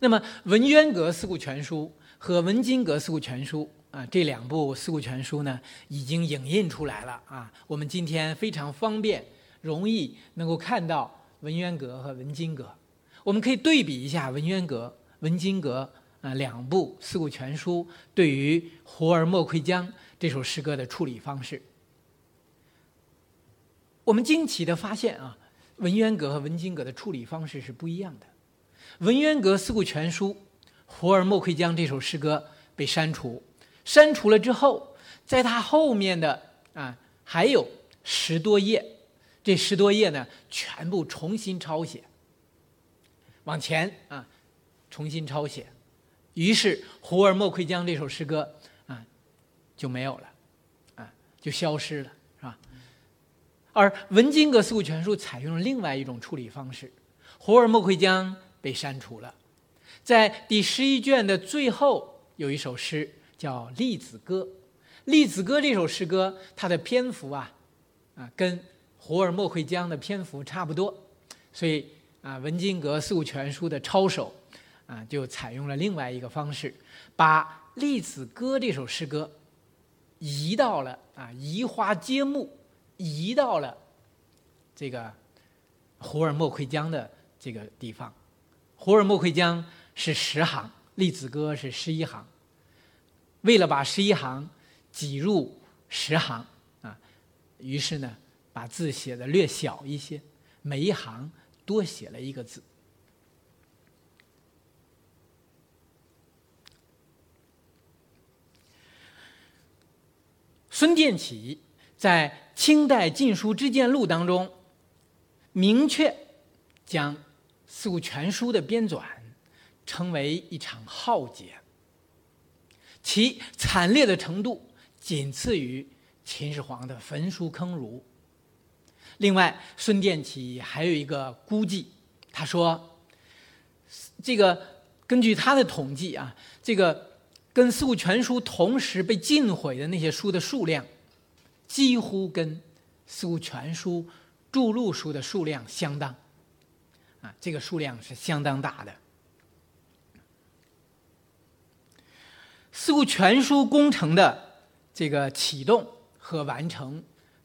那么文渊阁四库全书和文津阁四库全书啊，这两部四库全书呢，已经影印出来了啊。我们今天非常方便、容易能够看到文渊阁和文津阁。我们可以对比一下文渊阁、文津阁啊两部四库全书对于《胡儿莫窥江》这首诗歌的处理方式。我们惊奇的发现啊，文渊阁和文津阁的处理方式是不一样的。文渊阁四库全书《胡儿莫窥江》这首诗歌被删除，删除了之后，在它后面的啊还有十多页，这十多页呢全部重新抄写。往前啊，重新抄写，于是《胡儿莫窥江》这首诗歌啊就没有了，啊就消失了，是吧？而文津阁四库全书采用了另外一种处理方式，《胡儿莫窥江》被删除了，在第十一卷的最后有一首诗叫《栗子歌》，《栗子歌》这首诗歌它的篇幅啊啊跟《胡儿莫窥江》的篇幅差不多，所以。啊，文津阁四库全书的抄手，啊，就采用了另外一个方式，把《栗子歌》这首诗歌移到了啊，移花接木，移到了这个《胡尔莫窥江》的这个地方，《胡儿莫窥江》是十行，《栗子歌》是十一行。为了把十一行挤入十行啊，于是呢，把字写的略小一些，每一行。多写了一个字。孙殿启在《清代禁书之见录》当中，明确将《四库全书》的编纂成为一场浩劫，其惨烈的程度仅次于秦始皇的焚书坑儒。另外，孙殿启还有一个估计，他说：“这个根据他的统计啊，这个跟《四库全书》同时被禁毁的那些书的数量，几乎跟《四库全书》注录书的数量相当，啊，这个数量是相当大的。《四库全书》工程的这个启动和完成。”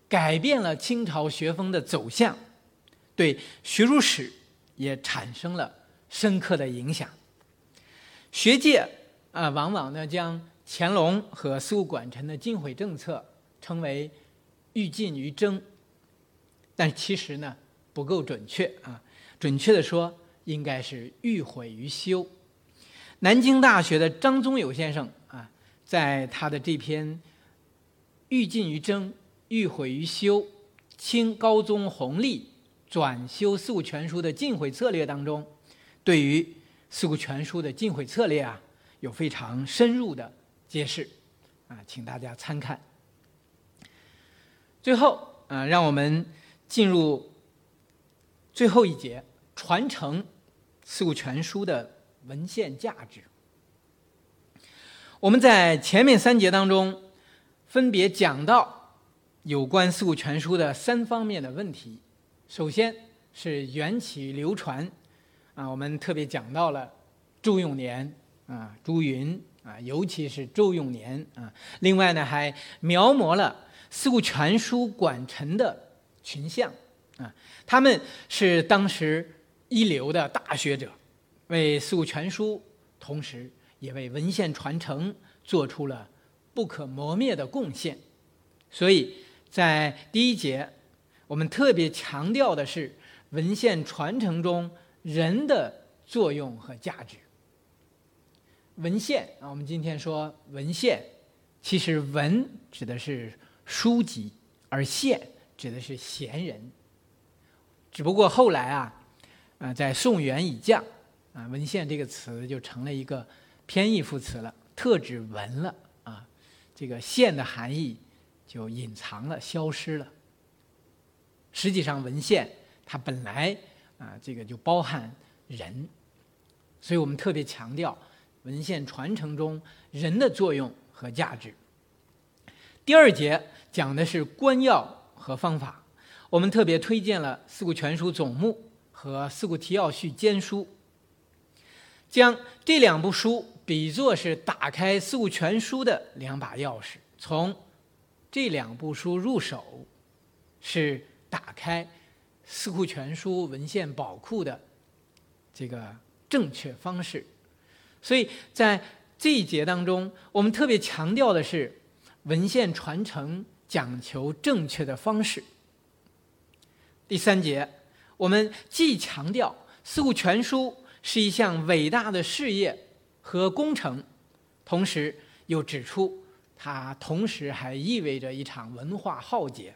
改变了清朝学风的走向，对学术史也产生了深刻的影响。学界啊，往往呢将乾隆和四库管臣的禁毁政策称为“欲禁于征”，但其实呢不够准确啊。准确的说，应该是“欲毁于修”。南京大学的张宗友先生啊，在他的这篇“欲尽于征”。欲毁于修，清高宗弘历转修四库全书的禁毁策略当中，对于四库全书的禁毁策略啊，有非常深入的揭示，啊，请大家参看。最后啊，让我们进入最后一节，传承四库全书的文献价值。我们在前面三节当中分别讲到。有关《四库全书》的三方面的问题，首先是缘起流传，啊，我们特别讲到了周永年啊、朱云啊，尤其是周永年啊。另外呢，还描摹了《四库全书》管臣的群像啊，他们是当时一流的大学者，为《四库全书》同时也为文献传承做出了不可磨灭的贡献，所以。在第一节，我们特别强调的是文献传承中人的作用和价值。文献啊，我们今天说文献，其实文指的是书籍，而献指的是贤人。只不过后来啊，啊，在宋元以降啊，文献这个词就成了一个偏义副词了，特指文了啊，这个献的含义。就隐藏了，消失了。实际上，文献它本来啊，这个就包含人，所以我们特别强调文献传承中人的作用和价值。第二节讲的是官要和方法，我们特别推荐了《四库全书总目》和《四库提要序兼书》。将这两部书比作是打开《四库全书》的两把钥匙，从这两部书入手，是打开《四库全书》文献宝库的这个正确方式。所以在这一节当中，我们特别强调的是文献传承讲求正确的方式。第三节，我们既强调《四库全书》。是一项伟大的事业和工程，同时又指出，它同时还意味着一场文化浩劫。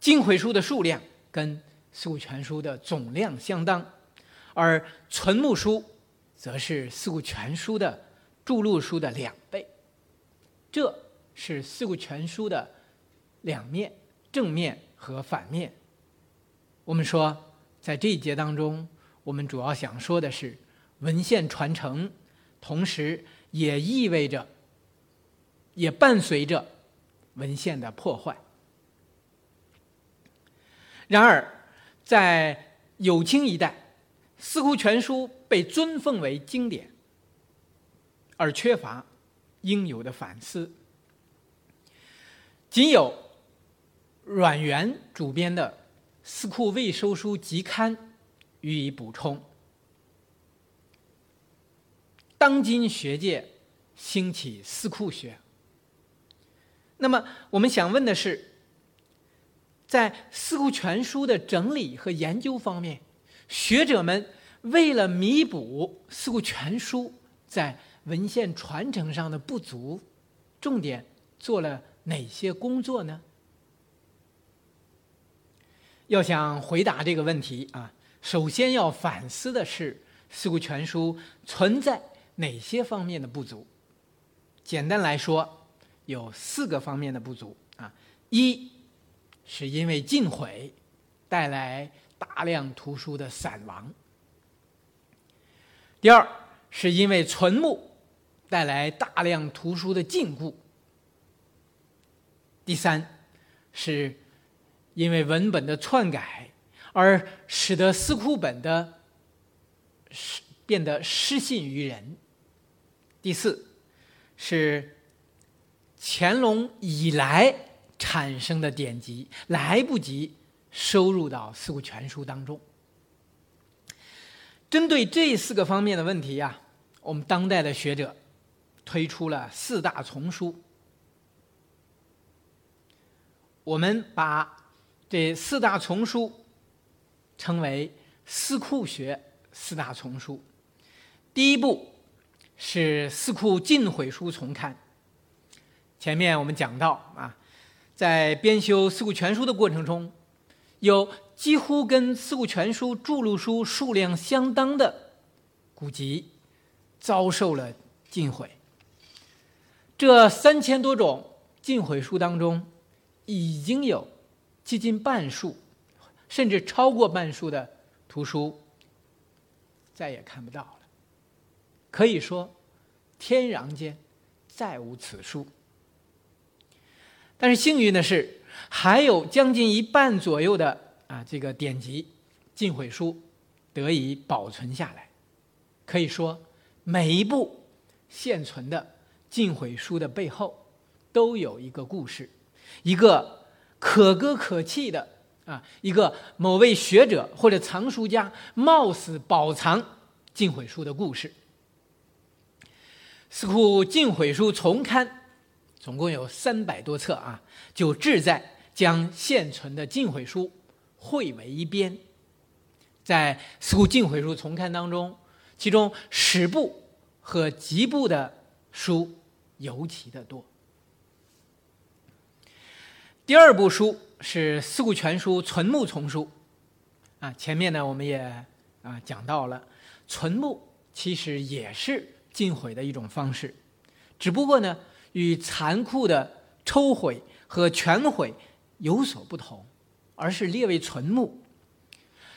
经毁书的数量跟《四库全书》的总量相当，而存目书则是《四库全书》的注录书的两倍。这是《四库全书》的两面，正面和反面。我们说，在这一节当中。我们主要想说的是，文献传承，同时也意味着，也伴随着文献的破坏。然而，在有清一代，《四库全书》被尊奉为经典，而缺乏应有的反思。仅有阮元主编的《四库未收书集刊》。予以补充。当今学界兴起四库学，那么我们想问的是，在《四库全书》的整理和研究方面，学者们为了弥补《四库全书》在文献传承上的不足，重点做了哪些工作呢？要想回答这个问题啊。首先要反思的是《四库全书》存在哪些方面的不足？简单来说，有四个方面的不足啊。一是因为禁毁带来大量图书的散亡；第二是因为存目带来大量图书的禁锢；第三是因为文本的篡改。而使得四库本的失变得失信于人。第四，是乾隆以来产生的典籍来不及收入到《四库全书》当中。针对这四个方面的问题呀，我们当代的学者推出了四大丛书。我们把这四大丛书。称为四库学四大丛书，第一部是《四库尽毁书丛刊》。前面我们讲到啊，在编修《四库全书》的过程中，有几乎跟《四库全书》注录书数量相当的古籍遭受了禁毁。这三千多种禁毁书当中，已经有接近半数。甚至超过半数的图书再也看不到了，可以说天壤间再无此书。但是幸运的是，还有将近一半左右的啊这个典籍禁毁书得以保存下来。可以说，每一部现存的禁毁书的背后都有一个故事，一个可歌可泣的。啊，一个某位学者或者藏书家冒死保藏禁毁书的故事。四库禁毁书重刊总共有三百多册啊，就志在将现存的禁毁书汇为一编。在四库禁毁书重刊当中，其中史部和集部的书尤其的多。第二部书。是《四库全书》存目丛书，啊，前面呢我们也啊讲到了，存目其实也是禁毁的一种方式，只不过呢与残酷的抽毁和全毁有所不同，而是列为存目。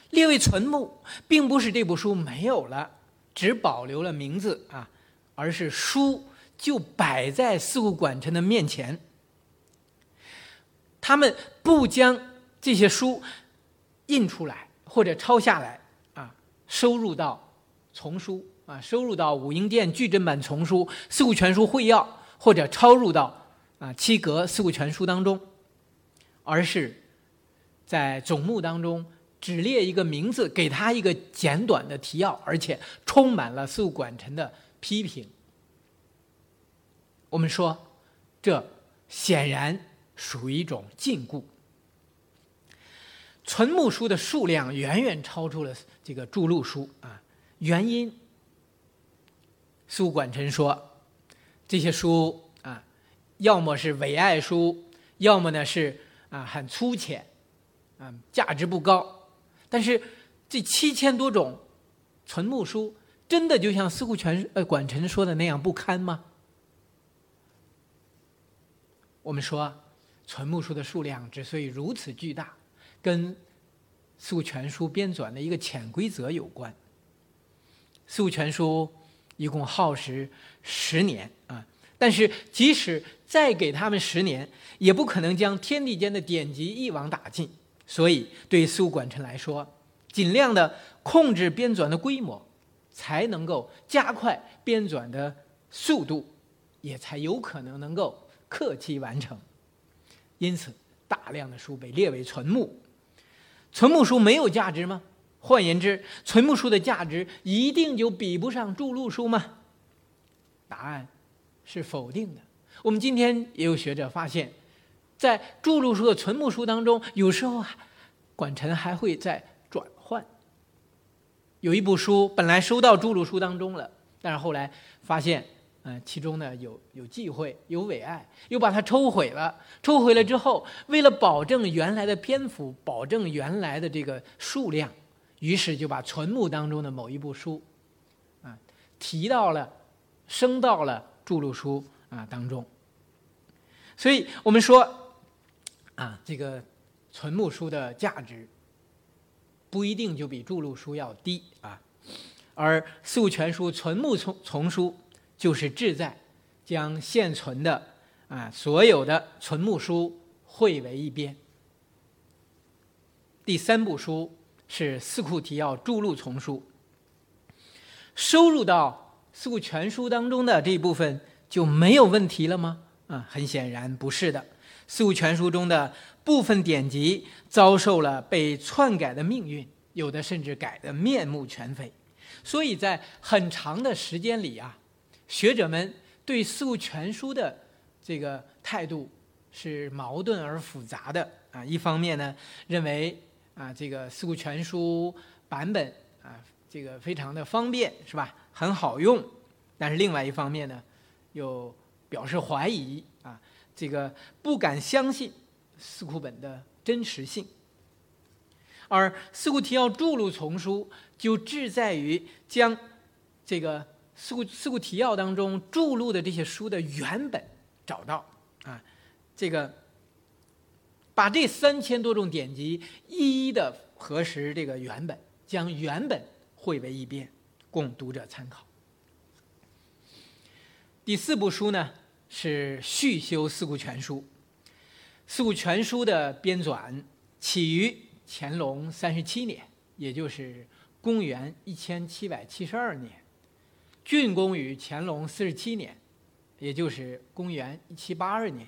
列为存目，并不是这部书没有了，只保留了名字啊，而是书就摆在四库馆臣的面前。他们不将这些书印出来或者抄下来啊，收入到丛书啊收入到武英殿巨珍版丛书《四库全书会要》，或者抄入到啊七格《四库全书》当中，而是在总目当中只列一个名字，给他一个简短的提要，而且充满了宿管臣的批评。我们说，这显然属于一种禁锢。存目书的数量远远超出了这个著录书啊，原因，苏管臣说，这些书啊，要么是伪爱书，要么呢是啊很粗浅，啊价值不高。但是这七千多种存目书，真的就像司库全呃管臣说的那样不堪吗？我们说，存目书的数量之所以如此巨大。跟《四库全书》编纂的一个潜规则有关。《四库全书》一共耗时十年啊，但是即使再给他们十年，也不可能将天地间的典籍一网打尽。所以，对司库管臣来说，尽量的控制编纂的规模，才能够加快编纂的速度，也才有可能能够克期完成。因此，大量的书被列为存目。存目书没有价值吗？换言之，存目书的价值一定就比不上注录书吗？答案是否定的。我们今天也有学者发现，在注录书和存目书当中，有时候啊管臣还会在转换。有一部书本来收到注录书当中了，但是后来发现。嗯，其中呢有有忌讳，有伪爱，又把它抽毁了。抽毁了之后，为了保证原来的篇幅，保证原来的这个数量，于是就把存目当中的某一部书，啊，提到了，升到了注录书啊当中。所以我们说，啊，这个存目书的价值，不一定就比注录书要低啊，而四库全书存目丛丛书。就是志在将现存的啊所有的存目书汇为一编。第三部书是《四库提要注录丛书》，收入到《四库全书》当中的这一部分就没有问题了吗？啊，很显然不是的，《四库全书》中的部分典籍遭受了被篡改的命运，有的甚至改得面目全非，所以在很长的时间里啊。学者们对《四库全书》的这个态度是矛盾而复杂的啊。一方面呢，认为啊这个《四库全书》版本啊这个非常的方便是吧，很好用；但是另外一方面呢，又表示怀疑啊，这个不敢相信四库本的真实性。而《四库提要著录丛书》就志在于将这个。四库四库提要当中注录的这些书的原本找到啊，这个把这三千多种典籍一一的核实这个原本，将原本汇为一编，供读者参考。第四部书呢是续修四库全书，四库全书的编纂起于乾隆三十七年，也就是公元一千七百七十二年。竣工于乾隆四十七年，也就是公元一七八二年，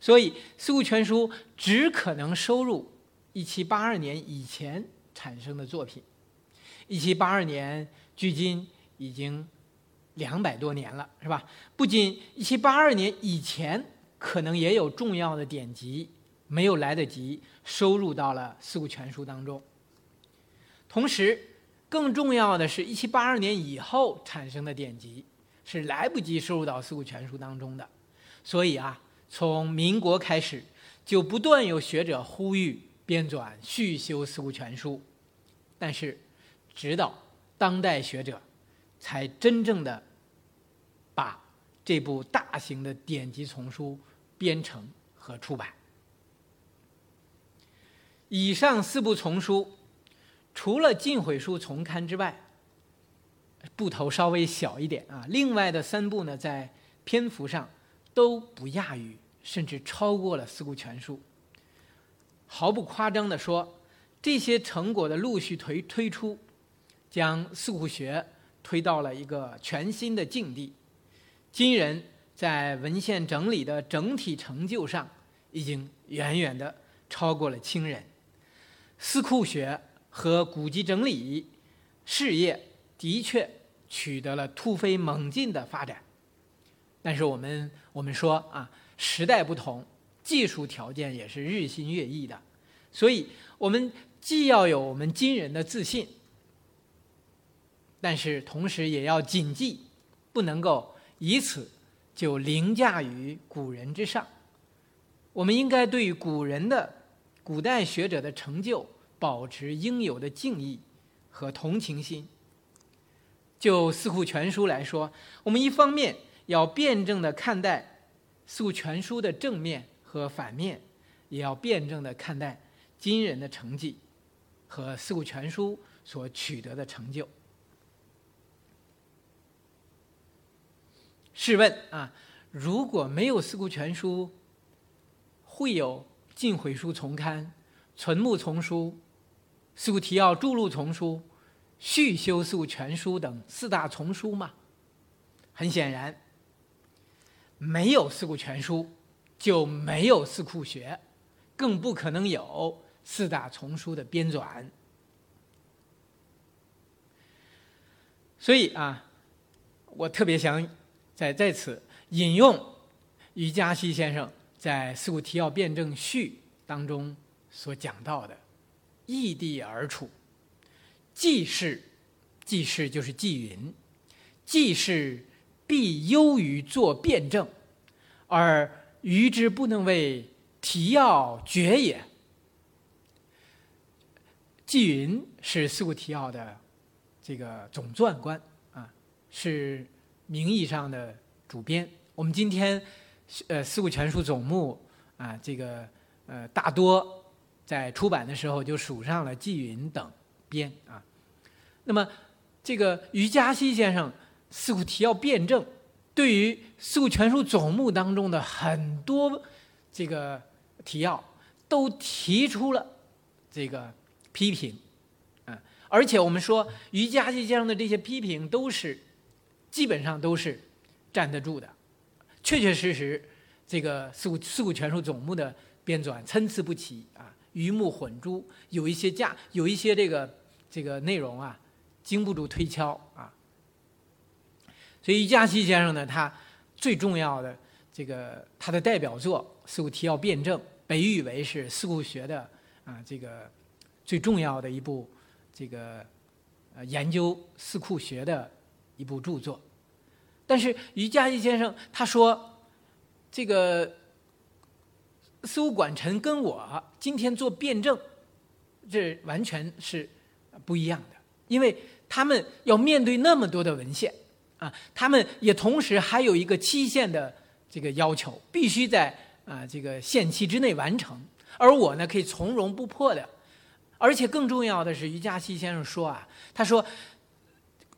所以《四库全书》只可能收入一七八二年以前产生的作品。一七八二年距今已经两百多年了，是吧？不仅一七八二年以前可能也有重要的典籍没有来得及收入到了《四库全书》当中，同时。更重要的是，一七八二年以后产生的典籍是来不及收入到《四库全书》当中的，所以啊，从民国开始就不断有学者呼吁编纂续修《四库全书》，但是直到当代学者才真正的把这部大型的典籍丛书编成和出版。以上四部丛书。除了进毁书重刊之外，部头稍微小一点啊。另外的三部呢，在篇幅上都不亚于，甚至超过了《四库全书》。毫不夸张地说，这些成果的陆续推推出，将四库学推到了一个全新的境地。今人在文献整理的整体成就上，已经远远的超过了清人。四库学和古籍整理事业的确取得了突飞猛进的发展。但是我们我们说啊，时代不同，技术条件也是日新月异的，所以我们既要有我们今人的自信，但是同时也要谨记，不能够。以此就凌驾于古人之上。我们应该对古人的、古代学者的成就保持应有的敬意和同情心。就《四库全书》来说，我们一方面要辩证的看待《四库全书》的正面和反面，也要辩证的看待今人的成绩和《四库全书》所取得的成就。试问啊，如果没有《四库全书》，会有《晋毁书丛刊》《存目丛书》《四库提要著录丛书》《续修四库全书》等四大丛书吗？很显然，没有《四库全书》，就没有四库学，更不可能有四大丛书的编纂。所以啊，我特别想。在在此引用于嘉熙先生在《四库提要辩证序》当中所讲到的“异地而处”，既是既是就是纪云，既是必优于做辩证，而余之不能为提要决也。纪云是《四库提要》的这个总撰官啊，是。名义上的主编，我们今天呃《四库全书总目》啊，这个呃大多在出版的时候就署上了纪云等编啊。那么这个于嘉熙先生《四库提要辩证》对于《四库全书总目》当中的很多这个提要都提出了这个批评啊，而且我们说于嘉熙先生的这些批评都是。基本上都是站得住的，确确实实，这个《四库四库全书总目》的编纂参差不齐啊，鱼目混珠，有一些价，有一些这个这个内容啊，经不住推敲啊。所以于，嘉熙先生呢，他最重要的这个他的代表作《四库提要辩证》，被誉为是四库学的啊这个最重要的一部这个呃研究四库学的。一部著作，但是于嘉熙先生他说，这个苏管臣跟我今天做辩证，这完全是不一样的，因为他们要面对那么多的文献啊，他们也同时还有一个期限的这个要求，必须在啊这个限期之内完成，而我呢可以从容不迫的，而且更重要的是，于嘉熙先生说啊，他说。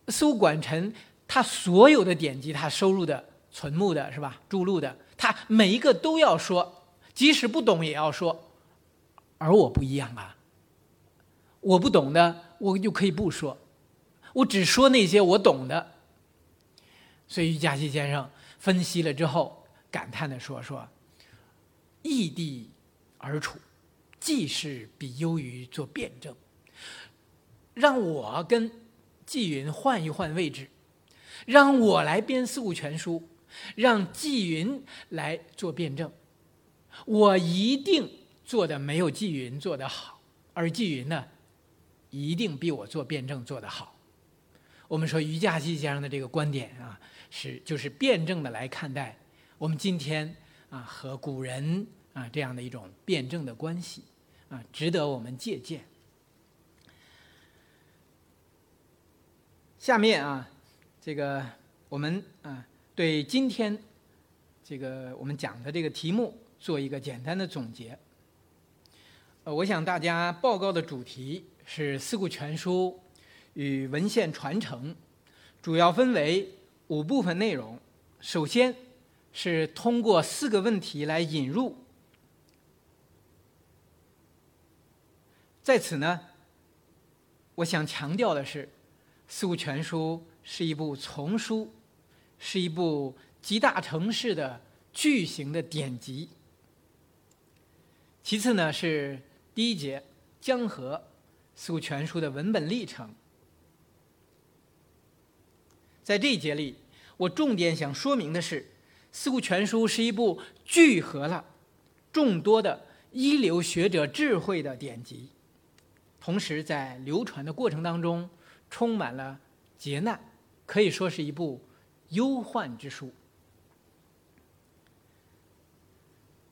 苏管臣，他所有的典籍，他收入的、存目的是吧？注录的，他每一个都要说，即使不懂也要说。而我不一样啊，我不懂的，我就可以不说，我只说那些我懂的。所以，于嘉熙先生分析了之后，感叹的说：“说异地而处，既是比优于做辩证，让我跟。”纪云换一换位置，让我来编《四库全书》，让纪云来做辩证，我一定做的没有纪云做的好，而纪云呢，一定比我做辩证做得好。我们说于稼基先生的这个观点啊，是就是辩证的来看待我们今天啊和古人啊这样的一种辩证的关系啊，值得我们借鉴。下面啊，这个我们啊对今天这个我们讲的这个题目做一个简单的总结。呃，我想大家报告的主题是《四库全书》与文献传承，主要分为五部分内容。首先是通过四个问题来引入，在此呢，我想强调的是。《四库全书》是一部丛书，是一部集大成式的巨型的典籍。其次呢是第一节江河《四库全书》的文本历程。在这一节里，我重点想说明的是，《四库全书》是一部聚合了众多的一流学者智慧的典籍，同时在流传的过程当中充满了劫难，可以说是一部忧患之书。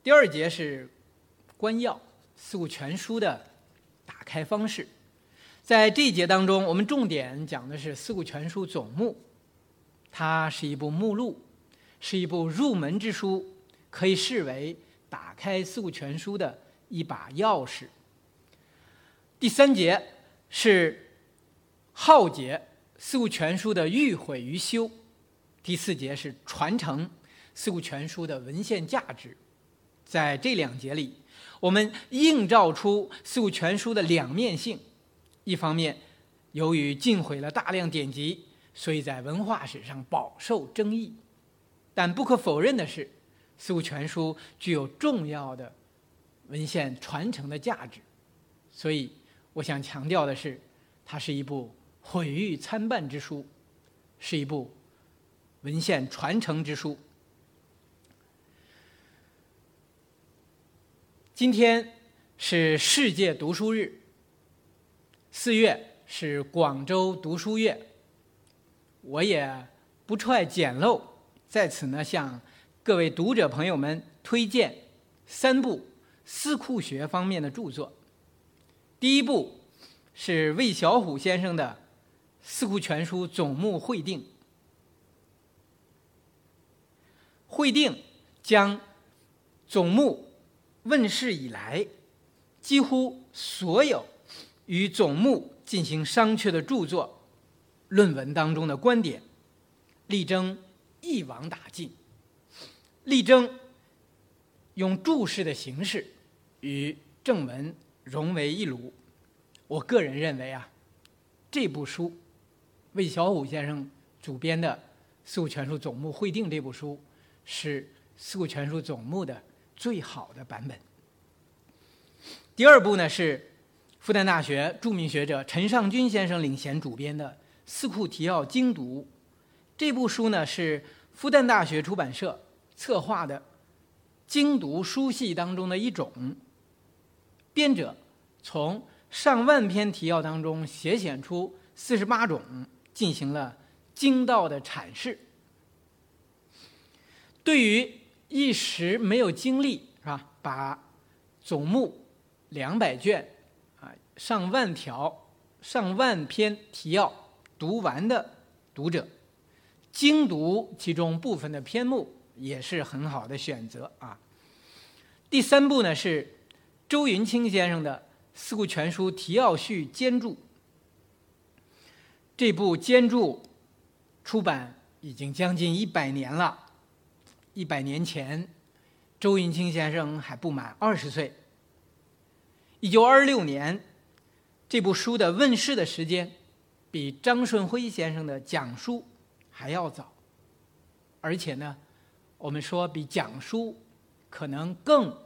第二节是。关要《四库全书》的打开方式，在这一节当中，我们重点讲的是《四库全书总目》，它是一部目录，是一部入门之书，可以视为打开《四库全书》的一把钥匙。第三节是浩劫《四库全书》的欲毁于修，第四节是传承《四库全书》的文献价值。在这两节里。我们映照出《四库全书》的两面性：一方面，由于尽毁了大量典籍，所以在文化史上饱受争议；但不可否认的是，《四库全书》具有重要的文献传承的价值。所以，我想强调的是，它是一部毁誉参半之书，是一部文献传承之书。今天是世界读书日，四月是广州读书月。我也不揣简陋，在此呢向各位读者朋友们推荐三部四库学方面的著作。第一部是魏小虎先生的《四库全书总目会定》，会定将总目。问世以来，几乎所有与总目进行商榷的著作、论文当中的观点，力争一网打尽，力争用注释的形式与正文融为一炉。我个人认为啊，这部书，魏小虎先生主编的《四库全书总目汇定》这部书，是《四库全书总目》的。最好的版本。第二部呢是复旦大学著名学者陈尚君先生领衔主编的《四库提要精读》，这部书呢是复旦大学出版社策划的精读书系当中的一种。编者从上万篇提要当中写选出四十八种，进行了精到的阐释。对于一时没有精力是吧？把总目两百卷啊，上万条、上万篇提要读完的读者，精读其中部分的篇目也是很好的选择啊。第三部呢是周云清先生的《四库全书提要序兼注》，这部兼注出版已经将近一百年了。一百年前，周云清先生还不满二十岁。一九二六年，这部书的问世的时间，比张顺辉先生的讲书还要早，而且呢，我们说比讲书可能更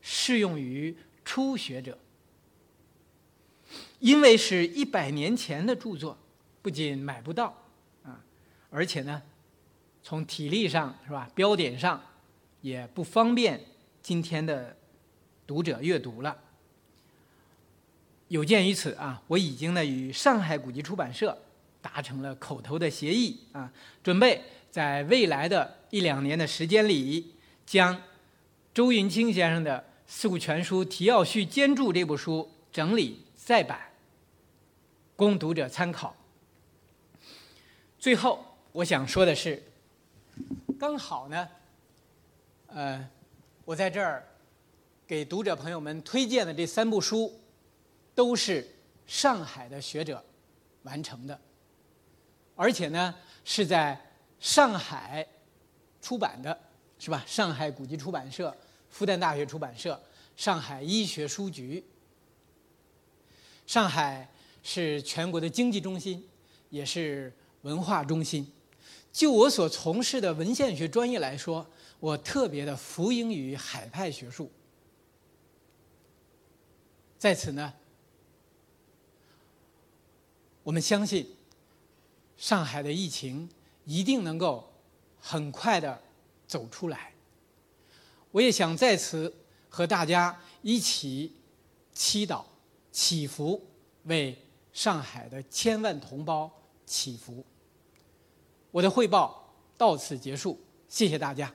适用于初学者，因为是一百年前的著作，不仅买不到啊，而且呢。从体力上是吧？标点上也不方便今天的读者阅读了。有鉴于此啊，我已经呢与上海古籍出版社达成了口头的协议啊，准备在未来的一两年的时间里，将周云清先生的《四库全书提要序兼注》这部书整理再版，供读者参考。最后，我想说的是。刚好呢，呃，我在这儿给读者朋友们推荐的这三部书，都是上海的学者完成的，而且呢是在上海出版的，是吧？上海古籍出版社、复旦大学出版社、上海医学书局。上海是全国的经济中心，也是文化中心。就我所从事的文献学专业来说，我特别的服膺于海派学术。在此呢，我们相信上海的疫情一定能够很快的走出来。我也想在此和大家一起祈祷、祈福，为上海的千万同胞祈福。我的汇报到此结束，谢谢大家。